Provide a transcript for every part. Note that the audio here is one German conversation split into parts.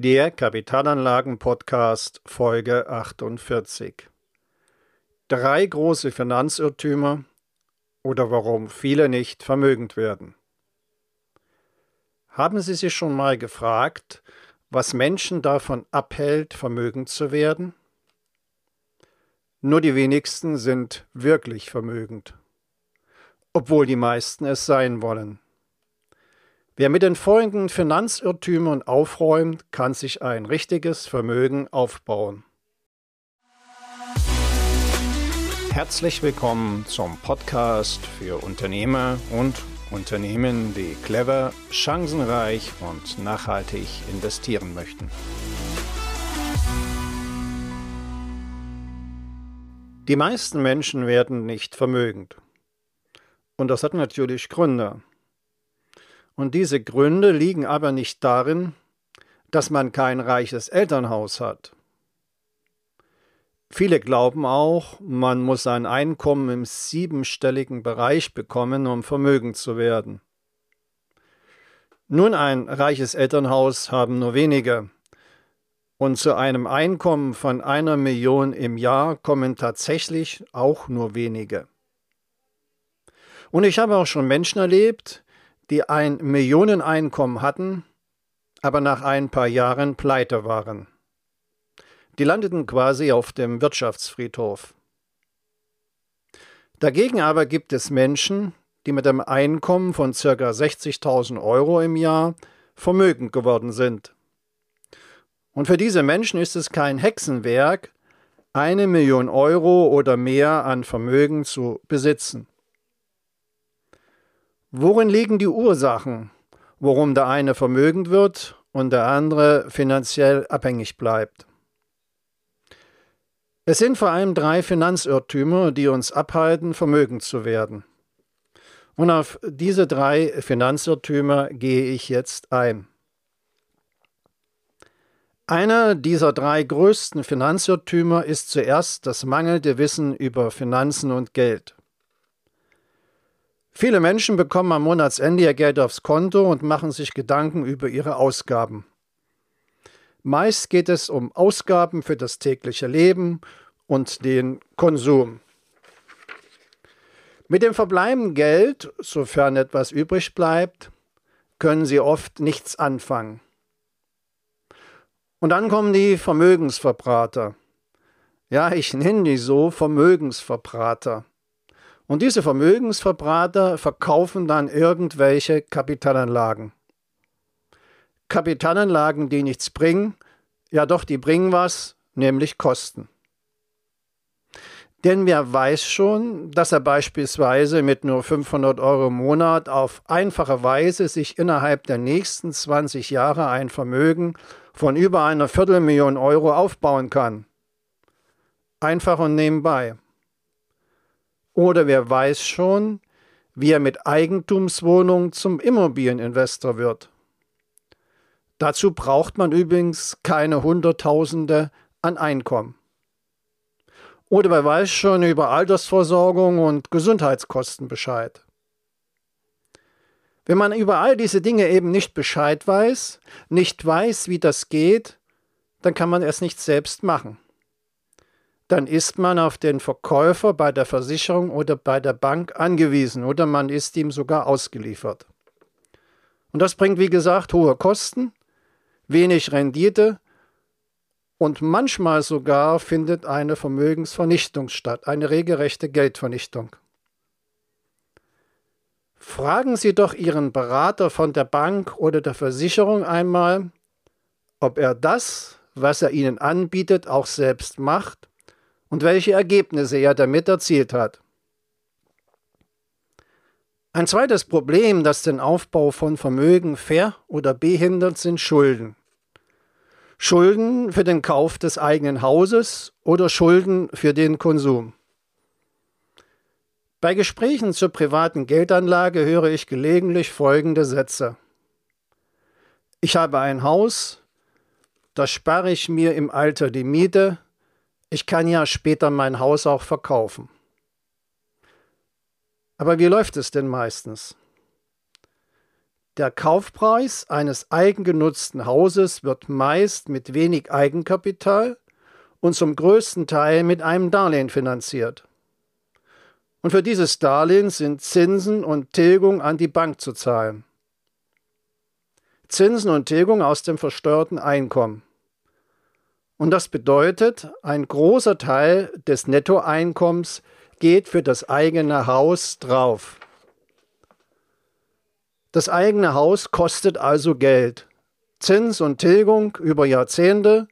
Der Kapitalanlagen-Podcast Folge 48. Drei große Finanzirrtümer oder warum viele nicht vermögend werden. Haben Sie sich schon mal gefragt, was Menschen davon abhält, vermögend zu werden? Nur die wenigsten sind wirklich vermögend, obwohl die meisten es sein wollen. Wer mit den folgenden Finanzirrtümern aufräumt, kann sich ein richtiges Vermögen aufbauen. Herzlich willkommen zum Podcast für Unternehmer und Unternehmen, die clever, chancenreich und nachhaltig investieren möchten. Die meisten Menschen werden nicht vermögend. Und das hat natürlich Gründe. Und diese Gründe liegen aber nicht darin, dass man kein reiches Elternhaus hat. Viele glauben auch, man muss ein Einkommen im siebenstelligen Bereich bekommen, um vermögend zu werden. Nun, ein reiches Elternhaus haben nur wenige. Und zu einem Einkommen von einer Million im Jahr kommen tatsächlich auch nur wenige. Und ich habe auch schon Menschen erlebt, die ein Millioneneinkommen hatten, aber nach ein paar Jahren pleite waren. Die landeten quasi auf dem Wirtschaftsfriedhof. Dagegen aber gibt es Menschen, die mit einem Einkommen von ca. 60.000 Euro im Jahr vermögend geworden sind. Und für diese Menschen ist es kein Hexenwerk, eine Million Euro oder mehr an Vermögen zu besitzen. Worin liegen die Ursachen, warum der eine vermögend wird und der andere finanziell abhängig bleibt? Es sind vor allem drei Finanzirrtümer, die uns abhalten, vermögend zu werden. Und auf diese drei Finanzirrtümer gehe ich jetzt ein. Einer dieser drei größten Finanzirrtümer ist zuerst das mangelnde Wissen über Finanzen und Geld. Viele Menschen bekommen am Monatsende ihr Geld aufs Konto und machen sich Gedanken über ihre Ausgaben. Meist geht es um Ausgaben für das tägliche Leben und den Konsum. Mit dem verbleibenden Geld, sofern etwas übrig bleibt, können sie oft nichts anfangen. Und dann kommen die Vermögensverbrater. Ja, ich nenne die so Vermögensverbrater. Und diese Vermögensverbrater verkaufen dann irgendwelche Kapitalanlagen. Kapitalanlagen, die nichts bringen, ja doch, die bringen was, nämlich Kosten. Denn wer weiß schon, dass er beispielsweise mit nur 500 Euro im Monat auf einfache Weise sich innerhalb der nächsten 20 Jahre ein Vermögen von über einer Viertelmillion Euro aufbauen kann. Einfach und nebenbei. Oder wer weiß schon, wie er mit Eigentumswohnungen zum Immobilieninvestor wird. Dazu braucht man übrigens keine Hunderttausende an Einkommen. Oder wer weiß schon über Altersversorgung und Gesundheitskosten Bescheid. Wenn man über all diese Dinge eben nicht Bescheid weiß, nicht weiß, wie das geht, dann kann man es nicht selbst machen dann ist man auf den Verkäufer bei der Versicherung oder bei der Bank angewiesen oder man ist ihm sogar ausgeliefert. Und das bringt, wie gesagt, hohe Kosten, wenig Rendite und manchmal sogar findet eine Vermögensvernichtung statt, eine regelrechte Geldvernichtung. Fragen Sie doch Ihren Berater von der Bank oder der Versicherung einmal, ob er das, was er Ihnen anbietet, auch selbst macht und welche Ergebnisse er damit erzielt hat. Ein zweites Problem, das den Aufbau von Vermögen ver- oder behindert, sind Schulden. Schulden für den Kauf des eigenen Hauses oder Schulden für den Konsum. Bei Gesprächen zur privaten Geldanlage höre ich gelegentlich folgende Sätze. Ich habe ein Haus, da spare ich mir im Alter die Miete, ich kann ja später mein Haus auch verkaufen. Aber wie läuft es denn meistens? Der Kaufpreis eines eigengenutzten Hauses wird meist mit wenig Eigenkapital und zum größten Teil mit einem Darlehen finanziert. Und für dieses Darlehen sind Zinsen und Tilgung an die Bank zu zahlen. Zinsen und Tilgung aus dem versteuerten Einkommen. Und das bedeutet, ein großer Teil des Nettoeinkommens geht für das eigene Haus drauf. Das eigene Haus kostet also Geld. Zins und Tilgung über Jahrzehnte,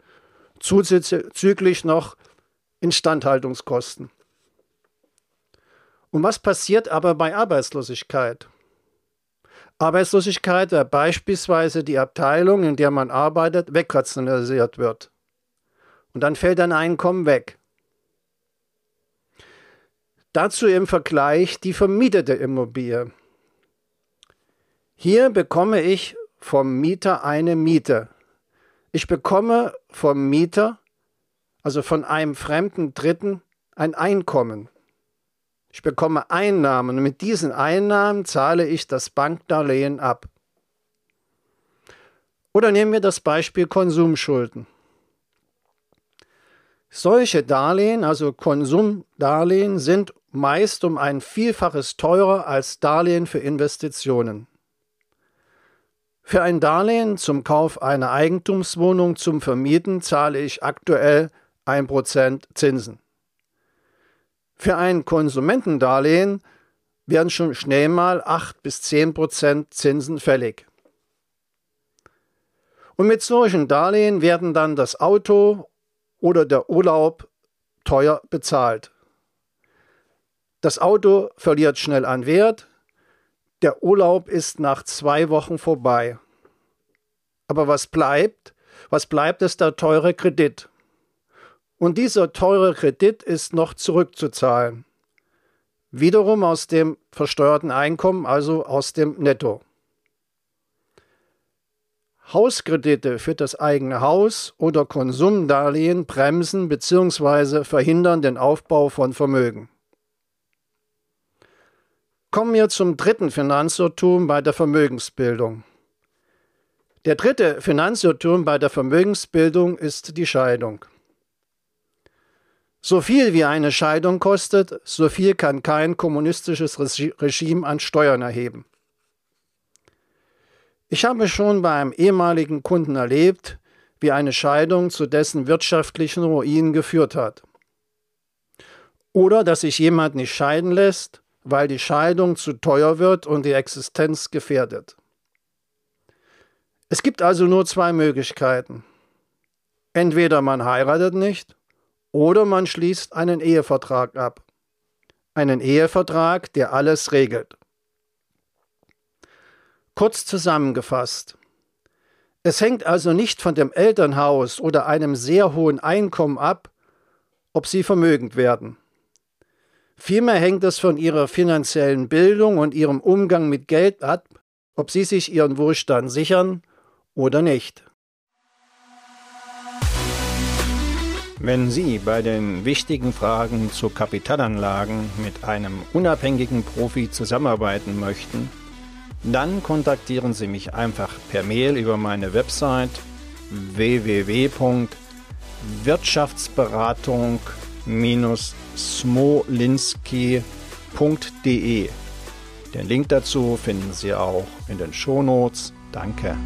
zuzüglich noch Instandhaltungskosten. Und was passiert aber bei Arbeitslosigkeit? Arbeitslosigkeit, wäre beispielsweise die Abteilung, in der man arbeitet, wegrationalisiert wird. Und dann fällt ein Einkommen weg. Dazu im Vergleich die vermietete Immobilie. Hier bekomme ich vom Mieter eine Miete. Ich bekomme vom Mieter, also von einem fremden Dritten, ein Einkommen. Ich bekomme Einnahmen und mit diesen Einnahmen zahle ich das Bankdarlehen ab. Oder nehmen wir das Beispiel Konsumschulden. Solche Darlehen, also Konsumdarlehen, sind meist um ein Vielfaches teurer als Darlehen für Investitionen. Für ein Darlehen zum Kauf einer Eigentumswohnung zum Vermieten zahle ich aktuell 1% Zinsen. Für ein Konsumentendarlehen werden schon schnell mal 8 bis 10% Zinsen fällig. Und mit solchen Darlehen werden dann das Auto oder der Urlaub teuer bezahlt. Das Auto verliert schnell an Wert, der Urlaub ist nach zwei Wochen vorbei. Aber was bleibt? Was bleibt ist der teure Kredit. Und dieser teure Kredit ist noch zurückzuzahlen. Wiederum aus dem versteuerten Einkommen, also aus dem Netto. Hauskredite für das eigene Haus oder Konsumdarlehen bremsen bzw. verhindern den Aufbau von Vermögen. Kommen wir zum dritten Finanzirrtum bei der Vermögensbildung. Der dritte Finanzirrtum bei der Vermögensbildung ist die Scheidung. So viel wie eine Scheidung kostet, so viel kann kein kommunistisches Regime an Steuern erheben. Ich habe schon bei einem ehemaligen Kunden erlebt, wie eine Scheidung zu dessen wirtschaftlichen Ruin geführt hat. Oder dass sich jemand nicht scheiden lässt, weil die Scheidung zu teuer wird und die Existenz gefährdet. Es gibt also nur zwei Möglichkeiten. Entweder man heiratet nicht oder man schließt einen Ehevertrag ab. Einen Ehevertrag, der alles regelt. Kurz zusammengefasst. Es hängt also nicht von dem Elternhaus oder einem sehr hohen Einkommen ab, ob sie vermögend werden. Vielmehr hängt es von ihrer finanziellen Bildung und ihrem Umgang mit Geld ab, ob sie sich ihren Wohlstand sichern oder nicht. Wenn Sie bei den wichtigen Fragen zu Kapitalanlagen mit einem unabhängigen Profi zusammenarbeiten möchten, dann kontaktieren Sie mich einfach per Mail über meine Website www.wirtschaftsberatung-smolinski.de. Den Link dazu finden Sie auch in den Shownotes. Danke.